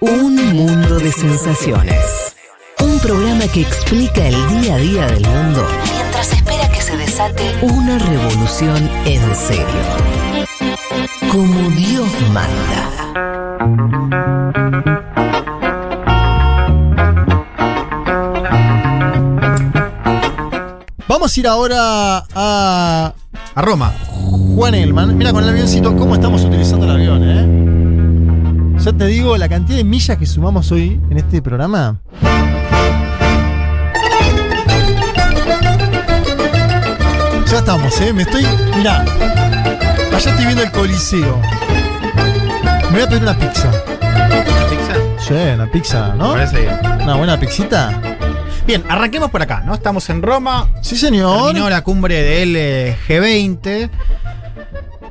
Un mundo de sensaciones. Un programa que explica el día a día del mundo mientras espera que se desate una revolución en serio. Como Dios manda. Vamos a ir ahora a, a Roma. Juan Elman. Mira con el avioncito cómo estamos utilizando el avión, ¿eh? Ya te digo, la cantidad de millas que sumamos hoy en este programa. Ya estamos, ¿eh? Me estoy. Mirá. Allá estoy viendo el Coliseo. Me voy a pedir una pizza. ¿Pizza? Sí, una pizza, ¿no? Me parece bien. Una buena pizzita. Bien, arranquemos por acá, ¿no? Estamos en Roma. Sí, señor. Terminó la cumbre del eh, G20.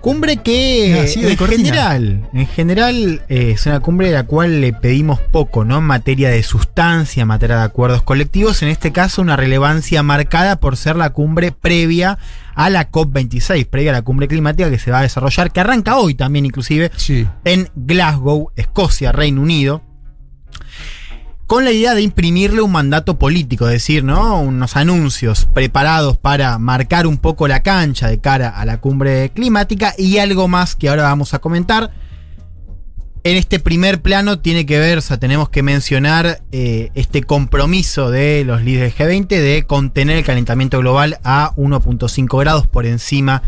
Cumbre que así de en general, en general eh, es una cumbre de la cual le pedimos poco, ¿no? En materia de sustancia, en materia de acuerdos colectivos, en este caso una relevancia marcada por ser la cumbre previa a la COP26, previa a la cumbre climática que se va a desarrollar, que arranca hoy también inclusive, Sí. en Glasgow, Escocia, Reino Unido, con la idea de imprimirle un mandato político, es decir, ¿no? unos anuncios preparados para marcar un poco la cancha de cara a la cumbre climática y algo más que ahora vamos a comentar. En este primer plano tiene que ver, o sea, tenemos que mencionar eh, este compromiso de los líderes G20 de contener el calentamiento global a 1.5 grados por encima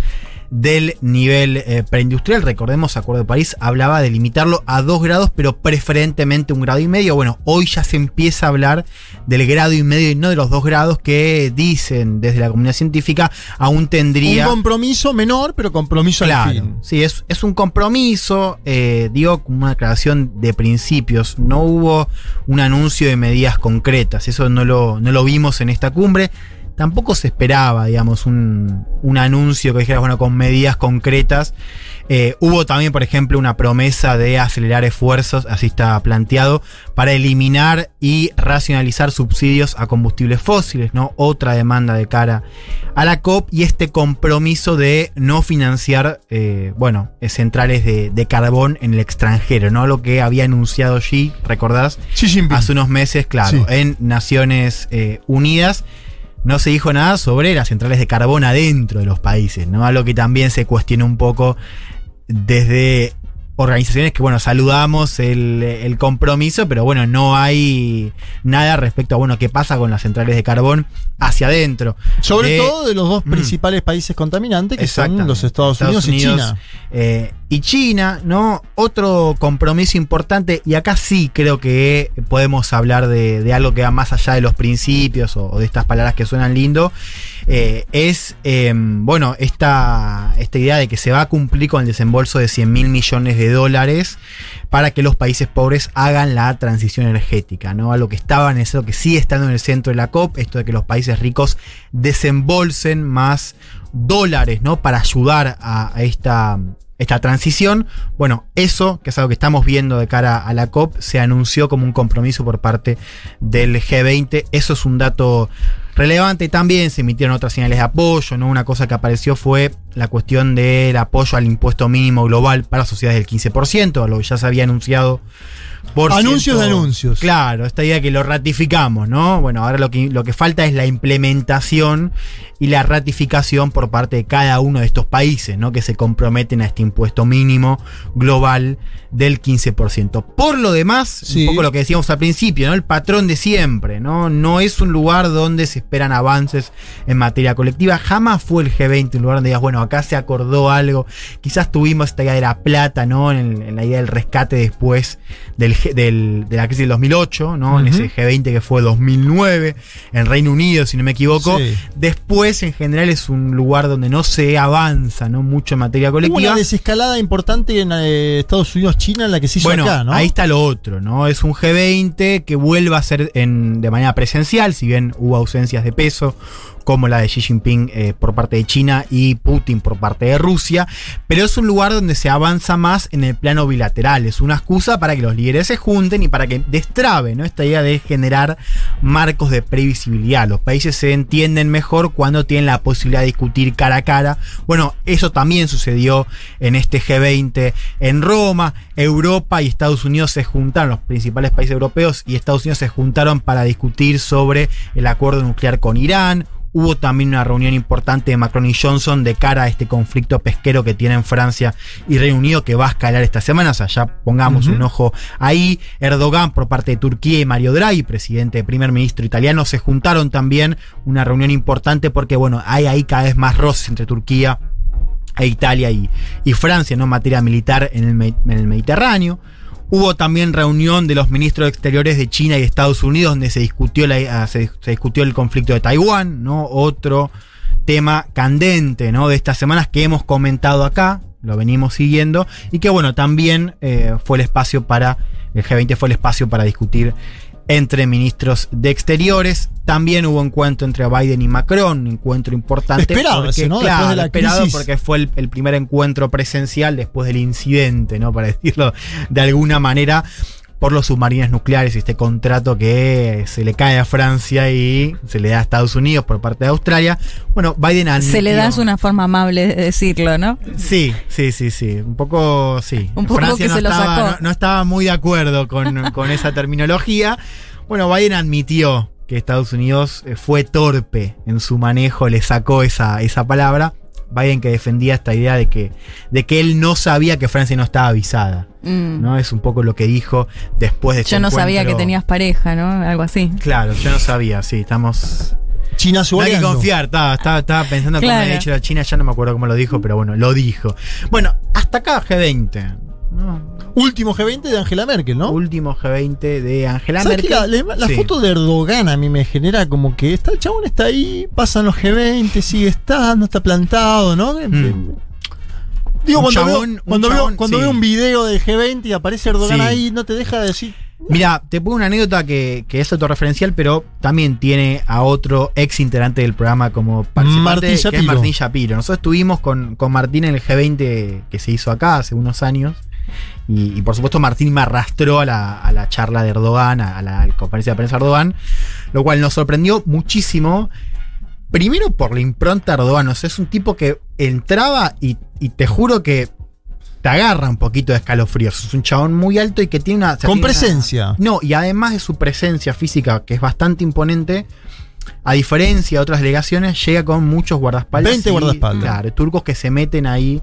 del nivel eh, preindustrial. Recordemos, Acuerdo de París hablaba de limitarlo a 2 grados, pero preferentemente un grado y medio. Bueno, hoy ya se empieza a hablar del grado y medio y no de los 2 grados que dicen desde la comunidad científica aún tendría... Un compromiso menor, pero compromiso al Claro, fin. sí, es, es un compromiso, eh, digo, como una declaración de principios. No hubo un anuncio de medidas concretas, eso no lo, no lo vimos en esta cumbre. Tampoco se esperaba, digamos, un, un anuncio que dijera, bueno, con medidas concretas. Eh, hubo también, por ejemplo, una promesa de acelerar esfuerzos, así está planteado, para eliminar y racionalizar subsidios a combustibles fósiles, ¿no? Otra demanda de cara a la COP y este compromiso de no financiar, eh, bueno, eh, centrales de, de carbón en el extranjero, ¿no? Lo que había anunciado allí, ¿recordás? Xi. Hace unos meses, claro, Sí. en Naciones eh, Unidas. No se dijo nada sobre las centrales de carbón adentro de los países, ¿no? Algo que también se cuestiona un poco desde organizaciones que, bueno, saludamos el, el compromiso, pero bueno, no hay nada respecto a, bueno, qué pasa con las centrales de carbón hacia adentro. Sobre De- todo de los dos Mm. principales países contaminantes, que son los Estados, Unidos, y China. eh, y China, ¿no? Otro compromiso importante, y acá sí creo que podemos hablar de, algo que va más allá de los principios o, de estas palabras que suenan lindo, eh, es, eh, bueno, esta, esta idea de que se va a cumplir con el desembolso de 100 mil millones de dólares para que los países pobres hagan la transición energética, ¿no? Algo que estaba en eso, que sigue estando en el centro de la COP, esto de que los países ricos desembolsen más dólares, ¿no? Para ayudar a, a esta, esta transición. Bueno, eso, que es algo que estamos viendo de cara a la COP, se anunció como un compromiso por parte del G20. Eso es un dato relevante. También se emitieron otras señales de apoyo, ¿no? Una cosa que apareció fue la cuestión del apoyo al impuesto mínimo global para sociedades del 15%, a lo que ya se había anunciado. Por Anuncios ciento- de anuncios. Claro, esta idea que lo ratificamos, ¿no? Bueno, ahora lo que, lo que falta es la implementación y la ratificación por parte de cada uno de estos países, ¿no? Que se comprometen a este impuesto mínimo global del 15%. Por lo demás, Sí. un poco lo que decíamos al principio, ¿no? El patrón de siempre, ¿no? No es un lugar donde se esperan avances en materia colectiva. Jamás fue el G20 un lugar donde digas, bueno, acá se acordó algo. Quizás tuvimos esta idea de la plata, ¿no? En, en la idea del rescate después del, del- de la crisis del 2008, ¿no? En ese G20 que fue 2009, en Reino Unido, si no me equivoco. Sí. Después, en general, es un lugar donde no se avanza, ¿no? Mucho en materia Hubo colectiva. una desescalada importante en eh, Estados Unidos, China, en la que se hizo Bueno, acá, ¿no? ahí está lo otro, ¿no? Es un G20 que vuelve a ser en, de manera presencial, si bien hubo ausencias de peso, como la de Xi Jinping eh, por parte de China y Putin por parte de Rusia, pero es un lugar donde se avanza más en el plano bilateral, es una excusa para que los líderes se junten y para que destrabe ¿no? esta idea de generar marcos de previsibilidad. Los países se entienden mejor cuando tienen la posibilidad de discutir cara a cara. Bueno, eso también sucedió en este G20 en Roma, Europa y Estados Unidos se juntaron, los principales países europeos y Estados Unidos se juntaron para discutir sobre el acuerdo nuclear con Irán. Hubo también una reunión importante de Macron y Johnson de cara a este conflicto pesquero que tienen Francia y Reino Unido que va a escalar esta semana. O sea, ya pongamos un ojo ahí. Erdogan por parte de Turquía y Mario Draghi, presidente, primer ministro italiano, se juntaron también. Una reunión importante porque, bueno, hay ahí cada vez más roces entre Turquía e Italia y, y Francia, ¿no? En materia militar en el, Me- en el Mediterráneo. Hubo también reunión de los ministros de Exteriores de China y Estados Unidos, donde se discutió, la- ah, discutió el conflicto de Taiwán, ¿no? Otro tema candente, ¿no? De estas semanas que hemos comentado acá, lo venimos siguiendo, y que bueno, también eh, fue el espacio para, el G20 fue el espacio para discutir entre ministros de Exteriores. También hubo encuentro entre Biden y Macron, un encuentro importante. Esperado porque, ¿no? claro, Después de la esperado crisis. porque fue el, el primer encuentro presencial después del incidente, ¿no? Para decirlo de alguna manera, por los submarinos nucleares y este contrato que se le cae a Francia y se le da a Estados Unidos por parte de Australia. Bueno, Biden admitió- Se le da es una forma amable de decirlo, ¿no? Sí, sí, sí, sí. Un poco, sí. Un poco Francia que no, se lo estaba, sacó. no- no estaba muy de acuerdo con, con esa terminología. Bueno, Biden admitió que Estados Unidos eh, fue torpe en su manejo, le sacó esa, esa palabra. Biden que defendía esta idea de que, de que él no sabía que Francia no estaba avisada. Mm. ¿no? Es un poco lo que dijo después de este Yo no sabía que tenías pareja, ¿no? Algo así. Claro, yo no sabía, sí, estamos. China No hay que confiar, estaba, estaba, estaba pensando cómo Claro. había dicho la China, ya no me acuerdo cómo lo dijo, pero bueno, lo dijo. Bueno, hasta acá G20. ¿No? Último G20 de Angela Merkel, ¿no? Último G20 de Angela ¿Sabes Merkel. que la, la- la Sí. foto de Erdogan a mí me genera como que está, el chabón está ahí, pasan los G20, sigue estando, está plantado, ¿no? Mm. Digo, Un cuando, chabón- veo, un cuando, chabón, veo, cuando sí. veo un video del G20 y aparece Erdogan Sí. ahí, no te deja de decir. Mira, te pongo una anécdota que, que es autorreferencial, pero también tiene a otro ex integrante del programa como participante, Martín que es Shapiro. Martín Shapiro. Nosotros estuvimos con, con Martín en el G20 que se hizo acá hace unos años. Y, y por supuesto Martín me arrastró a la, a la charla de Erdogan, a la, a la conferencia de prensa de Erdogan, lo cual nos sorprendió muchísimo. Primero por la impronta de Erdogan, o sea, es un tipo que entraba y, y te juro que te agarra un poquito de escalofríos. Es un chabón muy alto y que tiene una... o sea, Con tiene una- presencia. no, y además de su presencia física, que es bastante imponente, a diferencia de otras delegaciones, llega con muchos guardaespaldas. 20 y, guardaespaldas. Claro, turcos que se meten ahí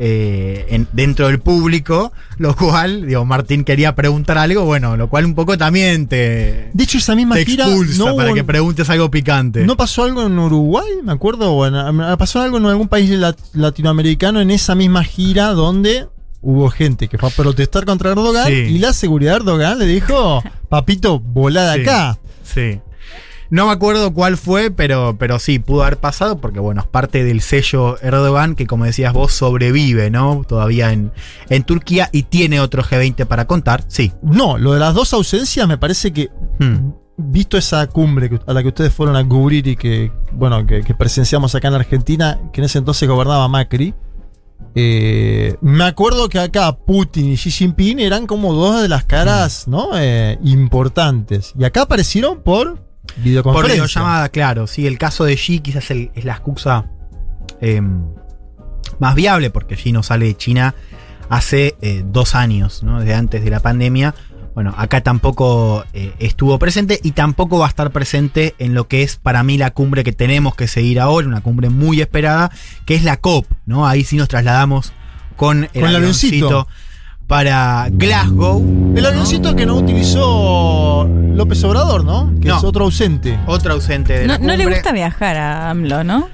eh, en- dentro del público, lo cual, digo, Martín quería preguntar algo, bueno, lo cual un poco también te, De hecho, esa misma te gira expulsa no, para hubo- que preguntes algo picante. ¿no pasó algo en Uruguay, me acuerdo. Bueno, pasó algo en algún país lat- latinoamericano en esa misma gira donde hubo gente que fue a protestar contra Erdogan Sí. y la seguridad de Erdogan le dijo, papito, volá de Sí. acá. Sí. No me acuerdo cuál fue, pero, pero sí, pudo haber pasado porque, bueno, es parte del sello Erdogan que, como decías vos, sobrevive, ¿no? Todavía en, en Turquía y tiene otro G20 para contar. Sí. No, lo de las dos ausencias me parece que, Hmm. visto esa cumbre a la que ustedes fueron a cubrir y que, bueno, que, que presenciamos acá en Argentina, que en ese entonces gobernaba Macri, eh, me acuerdo que acá Putin y Xi Jinping eran como dos de las caras, ¿no? Eh, importantes. Y acá aparecieron por Por videoconferencia. videollamada, claro. Sí, el caso de Xi quizás el- es la excusa eh, más viable porque Xi no sale de China hace eh, dos años, ¿no? Desde antes de la pandemia. Bueno, acá tampoco eh, estuvo presente y tampoco va a estar presente en lo que es para mí la cumbre que tenemos que seguir ahora, una cumbre muy esperada, que es la COP, ¿no? Ahí sí nos trasladamos con el, Con avioncito. Para Glasgow. El avioncito que no utilizó López Obrador, ¿no? Que No. es otro ausente. Otro ausente de la No, no le gusta viajar a AMLO, ¿no?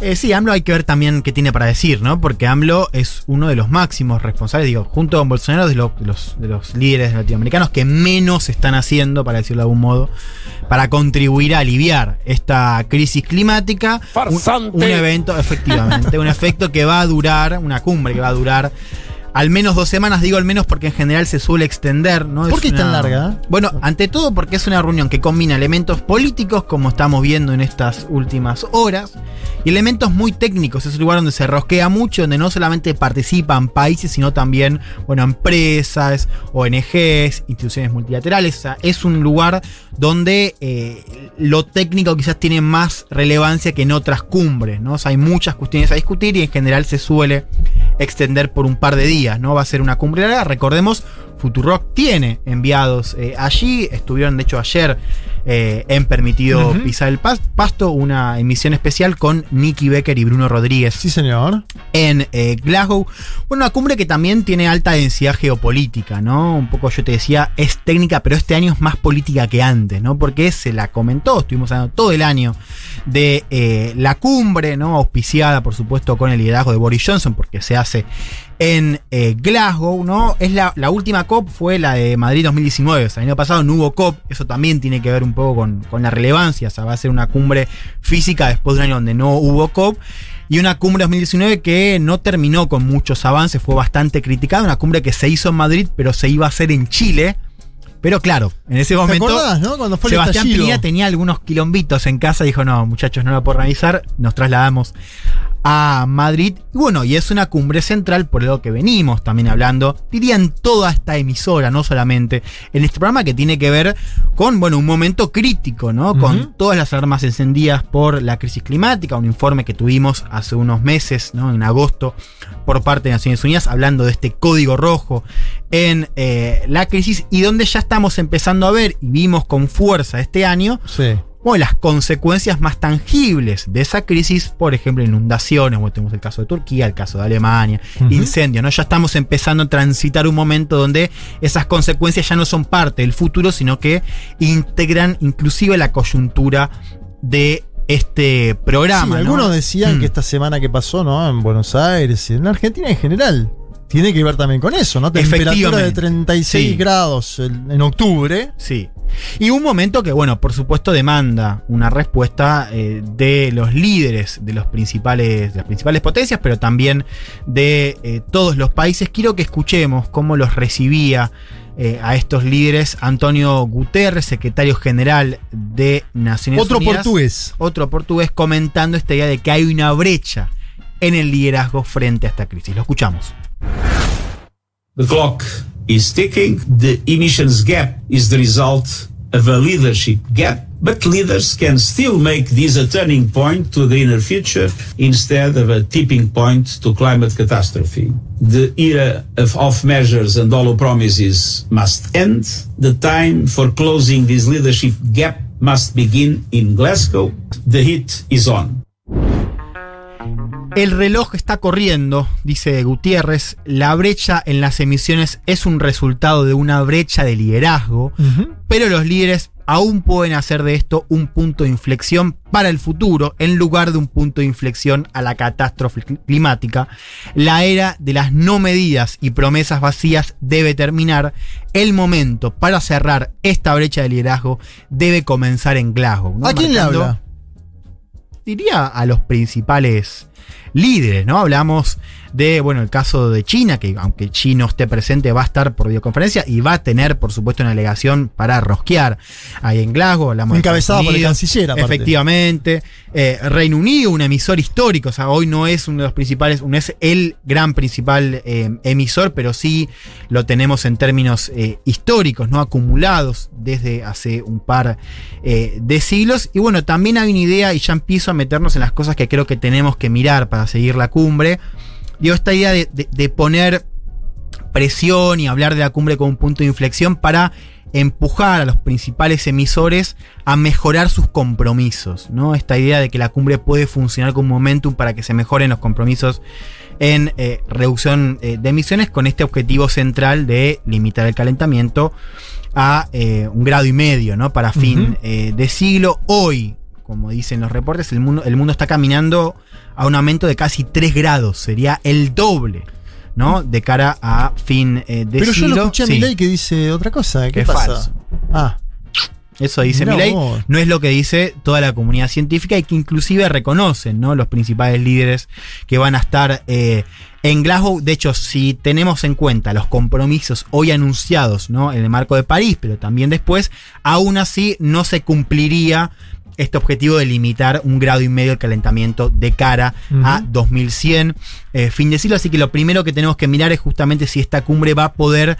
Eh, sí, AMLO hay que ver también qué tiene para decir, ¿no? Porque AMLO es uno de los máximos responsables, digo, junto con Bolsonaro, de, lo- de los, de los líderes latinoamericanos que menos están haciendo, para decirlo de algún modo, para contribuir a aliviar esta crisis climática. Un- Farsante. Un, evento, efectivamente, un efecto que va a durar, una cumbre que va a durar al menos dos semanas, digo al menos porque en general se suele extender, ¿no? ¿Por qué es tan larga? Bueno, ante todo porque es una reunión que combina elementos políticos, como estamos viendo en estas últimas horas, y elementos muy técnicos. Es un lugar donde se rosquea mucho, donde no solamente participan países, sino también, bueno, empresas, ONGs, instituciones multilaterales. O sea, es un lugar donde eh, lo técnico quizás tiene más relevancia que en otras cumbres, ¿no? O sea, hay muchas cuestiones a discutir y en general se suele extender por un par de días, ¿no? Va a ser una cumbre larga. Recordemos, Futurock tiene enviados eh, allí. Estuvieron, de hecho, ayer eh, en Permitido. Pisar el Pas- Pasto, una emisión especial con Nicky Becker y Bruno Rodríguez Sí, señor. en eh, Glasgow. Bueno, una cumbre que también tiene alta densidad geopolítica, ¿no? Un poco yo te decía, es técnica, pero este año es más política que antes, ¿no? Porque se la comentó, estuvimos hablando todo el año de eh, la cumbre, ¿no? Auspiciada, por supuesto, con el liderazgo de Boris Johnson, porque se hace en eh, Glasgow, ¿no? Es la, la última COP fue la de Madrid 2019, o sea, el año pasado no hubo COP, eso también tiene que ver un con, con la relevancia, o sea, va a ser una cumbre física después de un año donde no hubo COP. Y una cumbre 2019 que no terminó con muchos avances, fue bastante criticada. Una cumbre que se hizo en Madrid, pero se iba a hacer en Chile. Pero claro, en ese ¿Te momento acordás, no? Cuando fue Sebastián tenía algunos quilombitos en casa, dijo, no, muchachos, no la puedo organizar, nos trasladamos a Madrid. Y bueno, y es una cumbre central por lo que venimos también hablando, diría en toda esta emisora, no solamente en este programa que tiene que ver con, bueno, un momento crítico, ¿no? Con todas las armas encendidas por la crisis climática, un informe que tuvimos hace unos meses, ¿no? En agosto, por parte de Naciones Unidas, hablando de este código rojo en eh, la crisis y donde ya estamos empezando a ver y vimos con fuerza este año Sí. bueno, las consecuencias más tangibles de esa crisis, por ejemplo, inundaciones, bueno, tenemos el caso de Turquía, el caso de Alemania, incendios, ¿no? Ya estamos empezando a transitar un momento donde esas consecuencias ya no son parte del futuro, sino que integran inclusive la coyuntura de este programa. Sí, ¿no? algunos decían Mm. que esta semana que pasó, ¿no? En Buenos Aires y en Argentina en general. Tiene que ver también con eso, ¿no? Temperatura de Efectivamente. 36 Sí. grados en, octubre. Sí. Y un momento que, bueno, por supuesto demanda una respuesta eh, de los líderes de, los principales, de las principales potencias, pero también de eh, todos los países. Quiero que escuchemos cómo los recibía eh, a estos líderes Antonio Guterres, secretario general de Naciones Otro Unidas. portugués. Otro portugués comentando esta idea de que hay una brecha en el liderazgo frente a esta crisis. Lo escuchamos. The clock is ticking. The emissions gap is the result of a leadership gap, but leaders can still make this a turning point to a greener future instead of a tipping point to climate catastrophe. The era of off measures and hollow promises must end. The time for closing this leadership gap must begin in Glasgow. The heat is on. El reloj está corriendo, dice Gutiérrez. La brecha en las emisiones es un resultado de una brecha de liderazgo, pero los líderes aún pueden hacer de esto un punto de inflexión para el futuro en lugar de un punto de inflexión a la catástrofe cl- climática. La era de las no medidas y promesas vacías debe terminar. El momento para cerrar esta brecha de liderazgo debe comenzar en Glasgow. ¿no? ¿A quién le habla? diría a los principales líderes, ¿no? Hablamos de, bueno, el caso de China, que aunque Xi no esté presente, va a estar por videoconferencia y va a tener, por supuesto, una delegación para rosquear ahí en Glasgow. De Encabezada por el canciller, aparte. Efectivamente. Eh, Reino Unido, un emisor histórico, o sea, hoy no es uno de los principales, no es el gran principal eh, emisor, pero sí lo tenemos en términos eh, históricos, ¿no? Acumulados desde hace un par de siglos. Y bueno, también hay una idea, y ya empiezo a meternos en las cosas que creo que tenemos que mirar para seguir la cumbre. Digo, esta idea de, de- de poner presión y hablar de la cumbre como un punto de inflexión para empujar a los principales emisores a mejorar sus compromisos, ¿no? Esta idea de que la cumbre puede funcionar como un momentum para que se mejoren los compromisos en eh, reducción eh, de emisiones con este objetivo central de limitar el calentamiento a eh, un grado y medio, ¿no? Para fin de siglo. Hoy, como dicen los reportes, el mundo, el mundo está caminando a un aumento de casi 3 grados. Sería el doble, ¿no? De cara a fin eh, de Pero yo lo escuché a Sí. Milei que dice otra cosa. ¿Qué Que pasa? falso. Ah, Eso dice Mirá Milei. vos. No es lo que dice toda la comunidad científica y que inclusive reconocen ¿no? los principales líderes que van a estar eh, en Glasgow. De hecho, si tenemos en cuenta los compromisos hoy anunciados ¿no? en el marco de París, pero también después, aún así no se cumpliría este objetivo de limitar un grado y medio el calentamiento de cara a 2100 eh, fin de siglo. Así que lo primero que tenemos que mirar es justamente si esta cumbre va a poder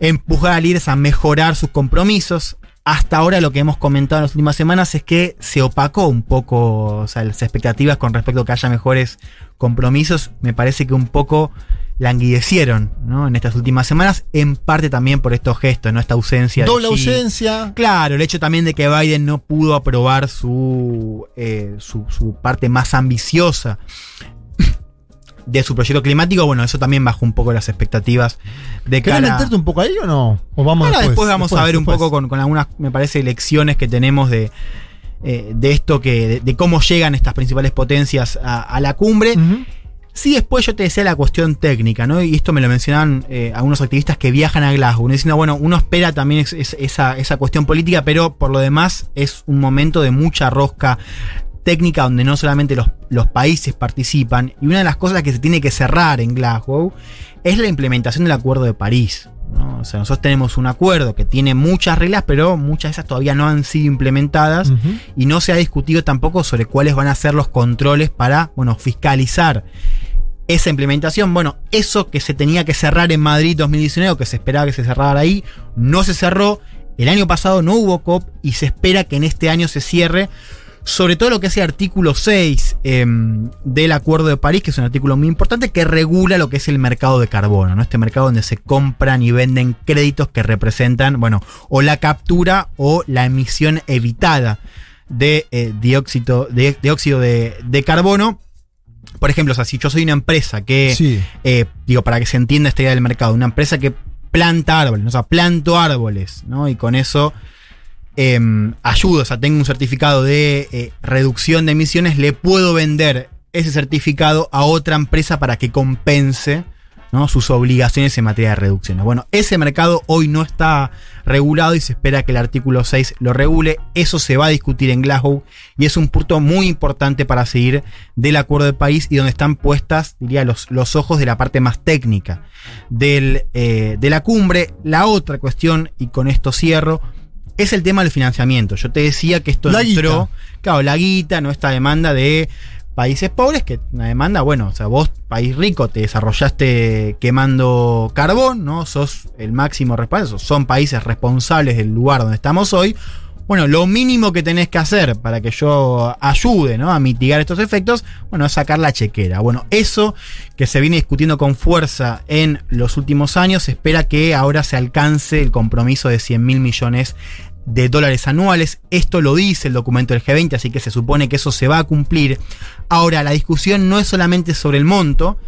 empujar a líderes a mejorar sus compromisos. Hasta ahora lo que hemos comentado en las últimas semanas es que se opacó un poco o sea, las expectativas con respecto a que haya mejores compromisos. Me parece que un poco languidecieron ¿no? en estas últimas semanas, en parte también por estos gestos, ¿no? esta ausencia. de Doble Xi. ausencia. Claro, el hecho también de que Biden no pudo aprobar su, eh, su, su parte más ambiciosa de su proyecto climático, bueno, eso también bajó un poco las expectativas de ¿Querés cara... meterte un poco ahí o no? ¿O vamos Ahora después? después, vamos a ver un poco con, con algunas, me parece, lecciones que tenemos de, eh, de esto que, de, de cómo llegan estas principales potencias a, a la cumbre. Sí, después yo te decía la cuestión técnica, ¿no? Y esto me lo mencionaban eh, algunos activistas que viajan a Glasgow, uno diciendo, bueno, uno espera también es- es- esa, esa cuestión política, pero por lo demás es un momento de mucha rosca técnica donde no solamente los, los países participan, y una de las cosas que se tiene que cerrar en Glasgow es la implementación del Acuerdo de París. ¿no? O sea, nosotros tenemos un acuerdo que tiene muchas reglas, pero muchas de esas todavía no han sido implementadas y no se ha discutido tampoco sobre cuáles van a ser los controles para, bueno, fiscalizar esa implementación. Bueno, eso que se tenía que cerrar en Madrid 2019, o que se esperaba que se cerrara ahí, no se cerró. El año pasado no hubo COP y se espera que en este año se cierre. Sobre todo lo que es el artículo 6 em, del Acuerdo de París, que es un artículo muy importante que regula lo que es el mercado de carbono, ¿no? Este mercado donde se compran y venden créditos que representan, bueno, o la captura o la emisión evitada de eh, dióxido, de, de, de carbono. Por ejemplo, o sea, si yo soy una empresa que, Sí. eh, digo, para que se entienda esta idea del mercado, una empresa que planta árboles, ¿no? o sea, planto árboles, ¿no? Y con eso em, ayudo, o sea, tengo un certificado de eh, reducción de emisiones, le puedo vender ese certificado a otra empresa para que compense ¿no? sus obligaciones en materia de reducciones. Bueno, ese mercado hoy no está regulado y se espera que el artículo 6 lo regule. Eso se va a discutir en Glasgow y es un punto muy importante para seguir del acuerdo de país y donde están puestas, diría, los, los ojos de la parte más técnica del, eh, de la cumbre. La otra cuestión, y con esto cierro, es el tema del financiamiento. Yo te decía que esto La entró, guita. claro, la guita, no esta demanda de países pobres, que una demanda, bueno, o sea, vos, país rico, te desarrollaste quemando carbón, ¿no? Sos el máximo responsable, son países responsables del lugar donde estamos hoy. Bueno, lo mínimo que tenés que hacer para que yo ayude ¿no? a mitigar estos efectos, bueno, es sacar la chequera. Bueno, eso que se viene discutiendo con fuerza en los últimos años, espera que ahora se alcance el compromiso de 100 mil millones de dólares anuales. Esto lo dice el documento del G20, así que se supone que eso se va a cumplir. Ahora, la discusión no es solamente sobre el monto,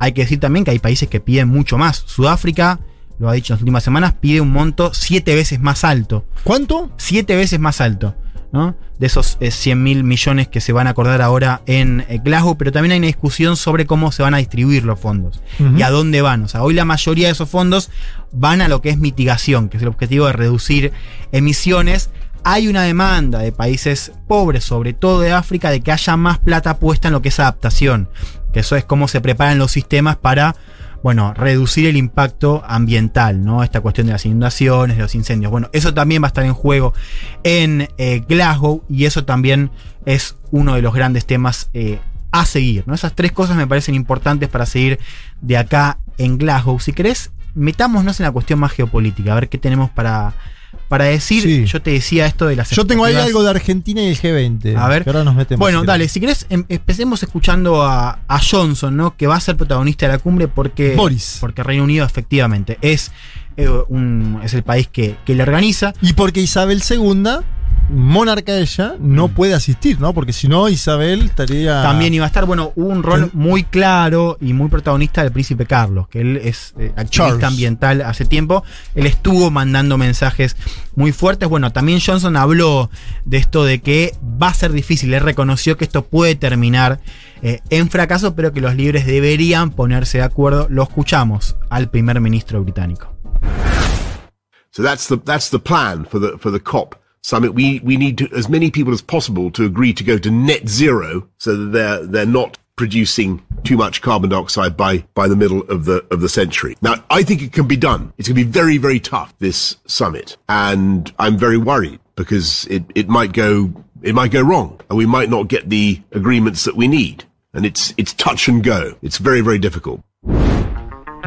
hay que decir también que hay países que piden mucho más. Sudáfrica, lo ha dicho en las últimas semanas, pide un monto siete veces más alto. ¿Cuánto? Siete veces más alto. ¿No? De esos eh, 100 mil millones que se van a acordar ahora en eh, Glasgow, pero también hay una discusión sobre cómo se van a distribuir los fondos y a dónde van. O sea, hoy la mayoría de esos fondos van a lo que es mitigación, que es el objetivo de reducir emisiones. Hay una demanda de países pobres, sobre todo de África, de que haya más plata puesta en lo que es adaptación, que eso es cómo se preparan los sistemas para bueno, reducir el impacto ambiental, ¿no? Esta cuestión de las inundaciones, de los incendios. Bueno, eso también va a estar en juego en eh, Glasgow y eso también es uno de los grandes temas eh, a seguir, ¿no? Esas tres cosas me parecen importantes para seguir de acá en Glasgow. Si querés, metámonos en la cuestión más geopolítica, a ver qué tenemos para, para decir. Sí. Yo te decía esto de las Yo tengo ahí algo de Argentina y el G20. A ver. que ahora nos metemos. Bueno, dale, si querés, em- empecemos escuchando a, a Johnson, ¿no? Que va a ser protagonista de la cumbre porque. Boris. Porque Reino Unido, efectivamente, es, eh, un, es el país que, que le organiza. Y porque Isabel II, monarca ella, no Mm. puede asistir, ¿no? Porque si no, Isabel estaría. También iba a estar, bueno, hubo un rol muy claro y muy protagonista del príncipe Carlos, que él es eh, activista Charles. ambiental hace tiempo. Él estuvo mandando mensajes muy fuertes. Bueno, también Johnson habló de esto de que va a ser difícil. Él reconoció que esto puede terminar eh, en fracaso, pero que los líderes deberían ponerse de acuerdo. Lo escuchamos al primer ministro británico. So that's the that's the plan for the for the COP summit, we, we need to, as many people as possible to agree to go to net zero so that they're, they're not producing too much carbon dioxide by, by the middle of the, of the century. Now, I think it can be done. It's going to be very, very tough, this summit. And I'm very worried because it, it might go, it might go wrong and we might not get the agreements that we need. And it's, it's touch and go. It's very, very difficult.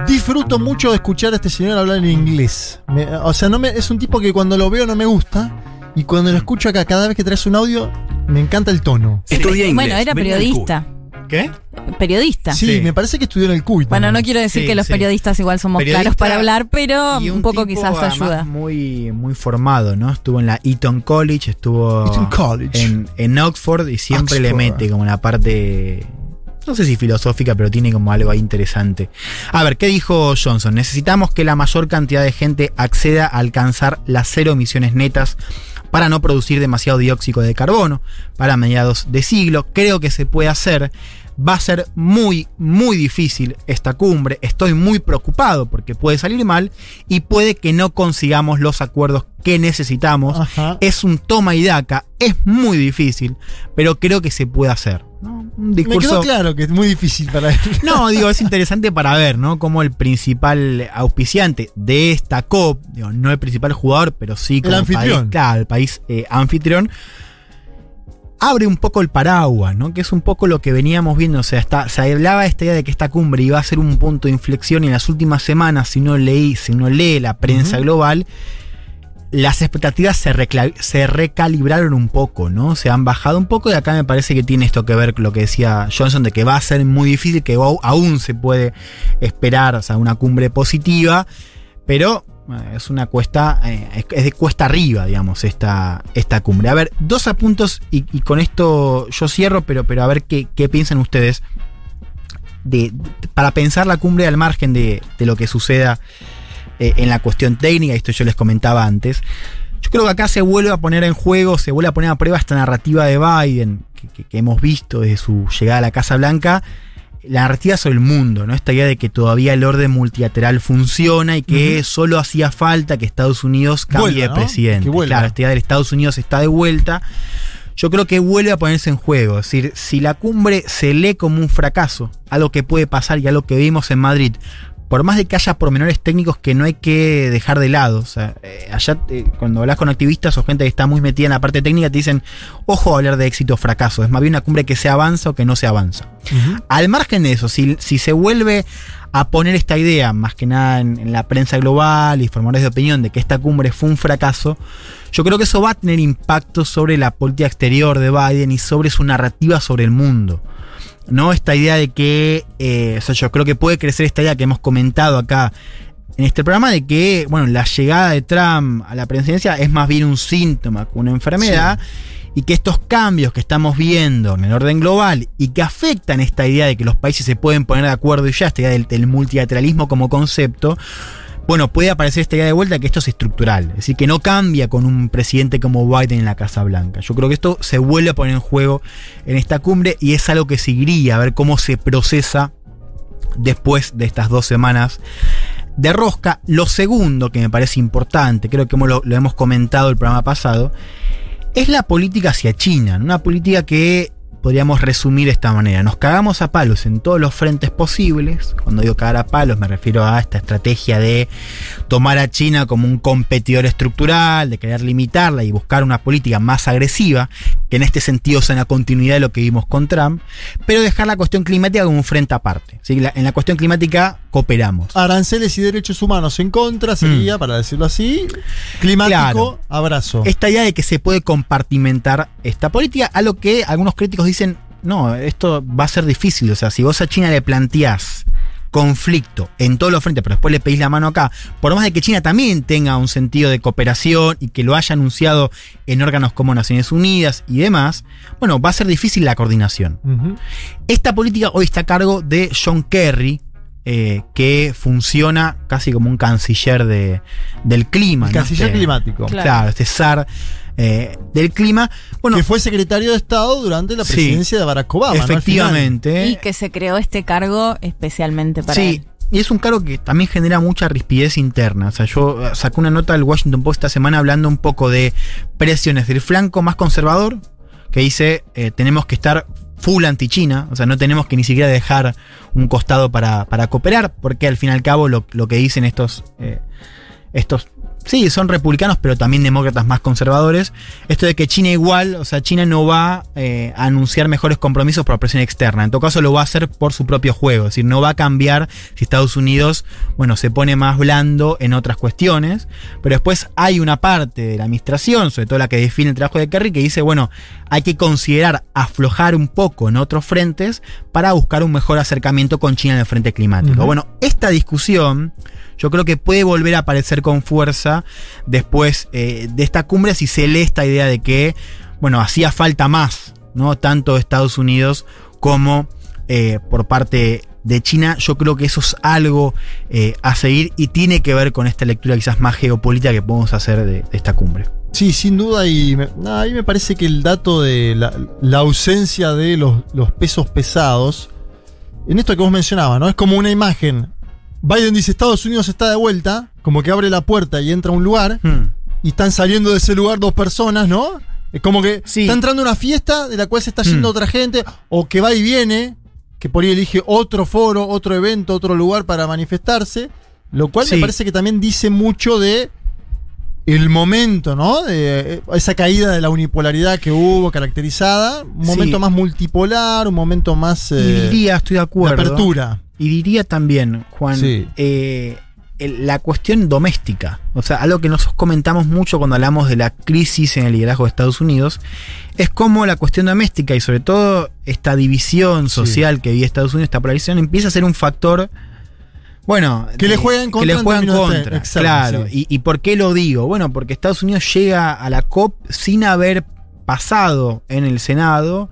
Disfruto mucho escuchar a este señor hablar en inglés. Me- o sea, no me, es un tipo que cuando lo veo no me gusta. Y cuando lo escucho acá, cada vez que traes un audio, me encanta el tono. Estudia inglés. Bueno, era periodista. ¿Qué? Periodista. Sí, Sí. me parece que estudió en el CUI. Bueno, no quiero decir Sí, que los sí. periodistas igual somos Periodista caros para hablar, pero Y un, poco tipo, quizás ayuda. Muy, muy formado, ¿no? Estuvo en la Eton College, estuvo Eton College. En, en Oxford y siempre le mete como la parte, no sé si filosófica, pero tiene como algo ahí interesante. A ver, ¿qué dijo Johnson? Necesitamos que la mayor cantidad de gente acceda a alcanzar las cero emisiones netas para no producir demasiado dióxido de carbono para mediados de siglo. Creo que se puede hacer. Va a ser muy, muy difícil esta cumbre. Estoy muy preocupado porque puede salir mal y puede que no consigamos los acuerdos que necesitamos. Ajá. Es un toma y daca, es muy difícil, pero creo que se puede hacer. ¿No? Un Me discurso. quedó claro que es muy difícil para él. No, digo, es interesante para ver, ¿no? Cómo el principal auspiciante de esta COP, digo, no el principal jugador, pero sí como anfitrión. país, claro, el país eh, anfitrión, abre un poco el paraguas, ¿no? Que es un poco lo que veníamos viendo. O sea, está, se hablaba esta idea de que esta cumbre iba a ser un punto de inflexión y en las últimas semanas, si uno leí, si uno lee la prensa global, las expectativas se, recalibraron un poco, ¿no? Se han bajado un poco y acá me parece que tiene esto que ver con lo que decía Johnson de que va a ser muy difícil, que aún se puede esperar, o sea, una cumbre positiva, pero eh, es una cuesta, eh, es- de cuesta arriba, digamos, esta, esta cumbre. A ver, dos apuntos y, y con esto yo cierro, pero, pero a ver qué, qué piensan ustedes de, de- para pensar la cumbre al margen de, de lo que suceda eh, en la cuestión técnica, esto yo les comentaba antes. Yo creo que acá se vuelve a poner en juego, se vuelve a poner a prueba esta narrativa de Biden que, que- que hemos visto desde su llegada a la Casa Blanca, la narrativa sobre el mundo, ¿no? Esta idea de que todavía el orden multilateral funciona y que solo hacía falta que Estados Unidos cambie de ¿no? presidente. Vuelva. Claro, esta idea de Estados Unidos está de vuelta. Yo creo que vuelve a ponerse en juego. Es decir, si la cumbre se lee como un fracaso, algo que puede pasar y algo que vimos en Madrid, por más de que haya pormenores técnicos que no hay que dejar de lado. O sea, eh, allá eh, cuando hablas con activistas o gente que está muy metida en la parte técnica, te dicen, ojo a hablar de éxito o fracaso. Es más bien una cumbre que se avanza o que no se avanza. Al margen de eso, si, si se vuelve a poner esta idea, más que nada en, en la prensa global y formadores de opinión, de que esta cumbre fue un fracaso, yo creo que eso va a tener impacto sobre la política exterior de Biden y sobre su narrativa sobre el mundo. ¿No? Esta idea de que, eh, o sea, yo creo que puede crecer esta idea que hemos comentado acá en este programa de que, bueno, la llegada de Trump a la presidencia es más bien un síntoma que una enfermedad y que estos cambios que estamos viendo en el orden global y que afectan esta idea de que los países se pueden poner de acuerdo y ya, esta idea del, del multilateralismo como concepto, bueno, puede aparecer esta idea de vuelta que esto es estructural, es decir, que no cambia con un presidente como Biden en la Casa Blanca. Yo creo que esto se vuelve a poner en juego en esta cumbre y es algo que seguiría a ver cómo se procesa después de estas dos semanas de rosca. Lo segundo que me parece importante, creo que lo, lo hemos comentado el programa pasado, es la política hacia China. Una política que podríamos resumir de esta manera. Nos cagamos a palos en todos los frentes posibles. Cuando digo cagar a palos me refiero a esta estrategia de tomar a China como un competidor estructural, de querer limitarla y buscar una política más agresiva, que en este sentido sea una continuidad de lo que vimos con Trump, pero dejar la cuestión climática como un frente aparte. ¿sí? La- en la cuestión climática cooperamos. Aranceles y derechos humanos en contra sería, para decirlo así, climático, Mm. Claro. abrazo. esta idea de que se puede compartimentar esta política, a lo que algunos críticos dicen, no, esto va a ser difícil, o sea, si vos a China le planteás conflicto en todos los frentes, pero después le pedís la mano acá, por más de que China también tenga un sentido de cooperación y que lo haya anunciado en órganos como Naciones Unidas y demás, bueno, va a ser difícil la coordinación. Esta política hoy está a cargo de John Kerry, eh, que funciona casi como un canciller de, del clima. El ¿no? canciller Este- climático. Claro. Claro, este zar eh, del clima. Bueno, que fue secretario de Estado durante la Sí. presidencia de Barack Obama. efectivamente. Y que se creó este cargo especialmente para Sí, él. y es un cargo que también genera mucha rispidez interna. O sea, yo eh, saqué una nota del Washington Post esta semana hablando un poco de presiones del flanco más conservador, que dice eh, tenemos que estar full anti-China, o sea, no tenemos que ni siquiera dejar un costado para, para cooperar, porque al fin y al cabo lo, lo que dicen estos, eh, estos Sí, son republicanos, pero también demócratas más conservadores. Esto de que China igual, o sea, China no va eh, a anunciar mejores compromisos por presión externa. En todo caso, lo va a hacer por su propio juego. Es decir, no va a cambiar si Estados Unidos, bueno, se pone más blando en otras cuestiones. Pero después hay una parte de la administración, sobre todo la que define el trabajo de Kerry, que dice, bueno, hay que considerar aflojar un poco en otros frentes para buscar un mejor acercamiento con China en el frente climático. Bueno, esta discusión yo creo que puede volver a aparecer con fuerza después eh, de esta cumbre si se lee esta idea de que, bueno, hacía falta más, ¿no? Tanto de Estados Unidos como eh, por parte de China. Yo creo que eso es algo eh, a seguir y tiene que ver con esta lectura quizás más geopolítica que podemos hacer de, esta cumbre. Sí, sin duda, y me, a mí me parece que el dato de la, la ausencia de los, los, pesos pesados, en esto que vos mencionabas, ¿no? Es como una imagen. Biden dice Estados Unidos está de vuelta, como que abre la puerta y entra a un lugar, Hmm. y están saliendo de ese lugar dos personas, ¿no? Es como que Sí. está entrando una fiesta de la cual se está yendo Mm. otra gente, o que va y viene, que por ahí elige otro foro, otro evento, otro lugar para manifestarse, lo cual me parece que también dice mucho de el momento, ¿no? De eh, esa caída de la unipolaridad que hubo caracterizada, un Sí. momento más multipolar, un momento más Y eh, diría, estoy de de acuerdo. apertura. Y diría también, Juan, Sí. eh, la cuestión doméstica, o sea, algo que nosotros comentamos mucho cuando hablamos de la crisis en el liderazgo de Estados Unidos, es cómo la cuestión doméstica y sobre todo esta división social que vive Estados Unidos, esta polarización, empieza a ser un factor, bueno, Que le de- juega en que contra le en juega en términos de- contra, exacto, claro. sí. Y, ¿Y por qué lo digo? Bueno, porque Estados Unidos llega a la COP sin haber pasado en el Senado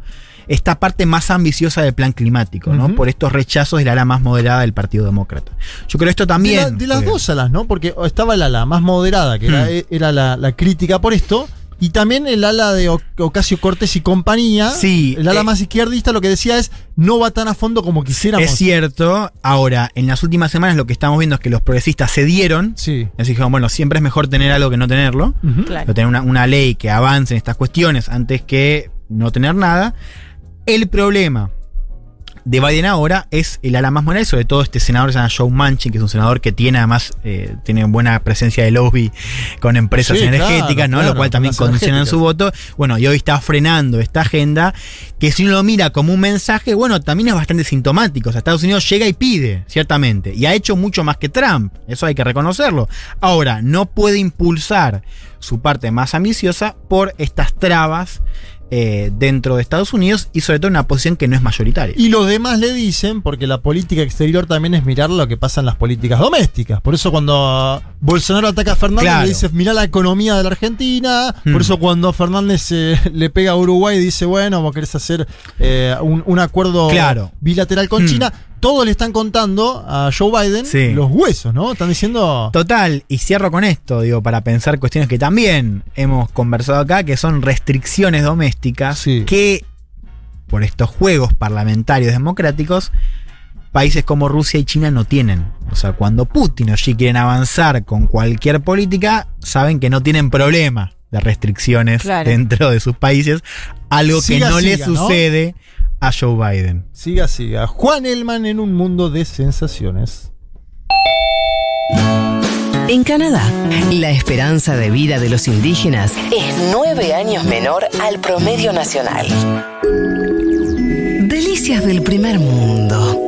esta parte más ambiciosa del plan climático, ¿no? Por estos rechazos del ala más moderada del Partido Demócrata. Yo creo esto De, también. la- de las dos alas, ¿no? Porque estaba el ala más moderada, que era, Hmm. era la, la crítica por esto, y también el ala de Ocasio Cortés y compañía. Sí, El ala eh, más izquierdista lo que decía es no va tan a fondo como quisiéramos. Es cierto. Ahora, en las últimas semanas lo que estamos viendo es que los progresistas cedieron. Sí. Así dijeron, bueno, siempre es mejor tener algo que no tenerlo. Ujú. Claro. Pero tener una, una ley que avance en estas cuestiones antes que no tener nada. El problema de Biden ahora es el ala más moral, sobre todo este senador que se llama Joe Manchin, que es un senador que tiene además eh, tiene buena presencia de lobby con empresas Sí, energéticas, claro, ¿no? claro, Lo cual también condicionan su voto. Bueno, y hoy está frenando esta agenda, que si uno lo mira como un mensaje, bueno, también es bastante sintomático. O sea, Estados Unidos llega y pide, ciertamente, y ha hecho mucho más que Trump, eso hay que reconocerlo. Ahora, no puede impulsar su parte más ambiciosa por estas trabas eh, dentro de Estados Unidos y sobre todo en una posición que no es mayoritaria. Y los demás le dicen, porque la política exterior también es mirar lo que pasa en las políticas domésticas. Por eso cuando Bolsonaro ataca a Fernández Claro. le dice, mirá la economía de la Argentina. Hmm. Por eso cuando Fernández eh, le pega a Uruguay dice, bueno, vos querés hacer eh, un, un acuerdo Claro. bilateral con Hmm. China. Todos le están contando a Joe Biden Sí. los huesos, ¿no? Están diciendo... Total, y cierro con esto, digo, para pensar cuestiones que también hemos conversado acá, que son restricciones domésticas Sí. que, por estos juegos parlamentarios democráticos, países como Rusia y China no tienen. O sea, cuando Putin o Xi quieren avanzar con cualquier política, saben que no tienen problema de restricciones Claro. dentro de sus países, algo Siga, que no le siga, ¿no? A Joe Biden. Siga, siga. Juan Elman en un mundo de sensaciones. En Canadá, la esperanza de vida de los indígenas es nueve años menor al promedio nacional. Delicias del primer mundo.